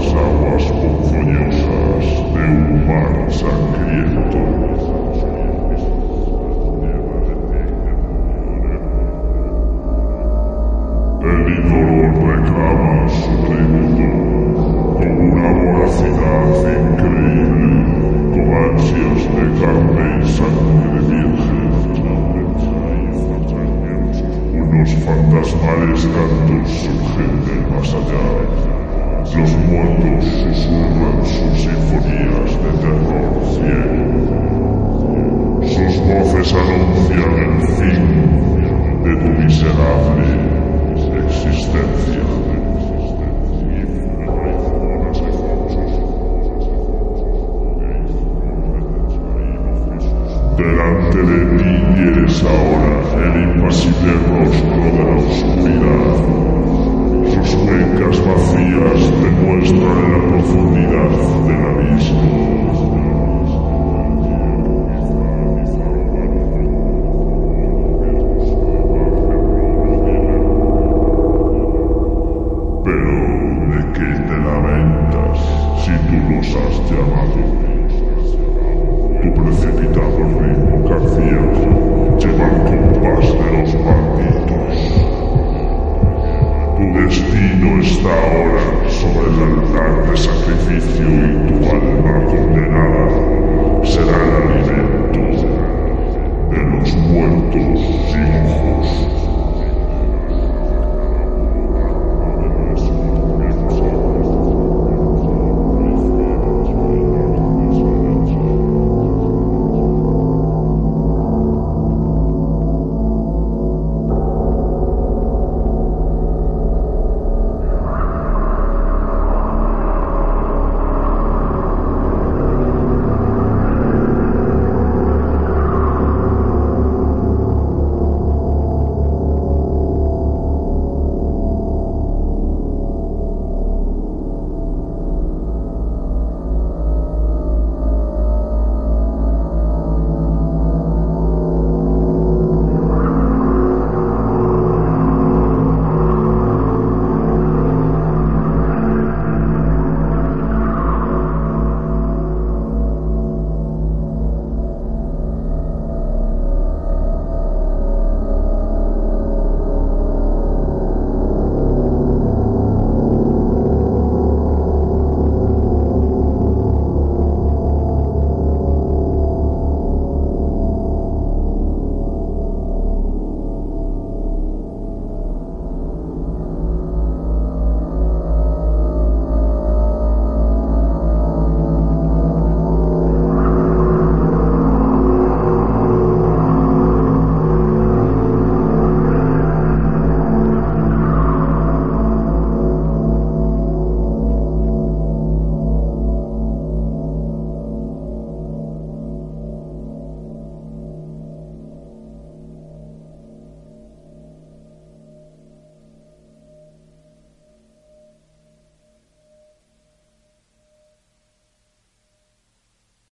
las aguas ponzoñosas de un mar sangriento. El ídolo reclama su tributo con una voracidad increíble, con ansias de carne y sangre virgen. Unos fantasmales cantos surgen del más allá. Los muertos susurran sus sinfonías de terror ciego. Sus voces anuncian el fin de tu miserable existencia. Delante de ti tienes ahora el impasible rostro de la oscuridad. Sus cuencas vacías things.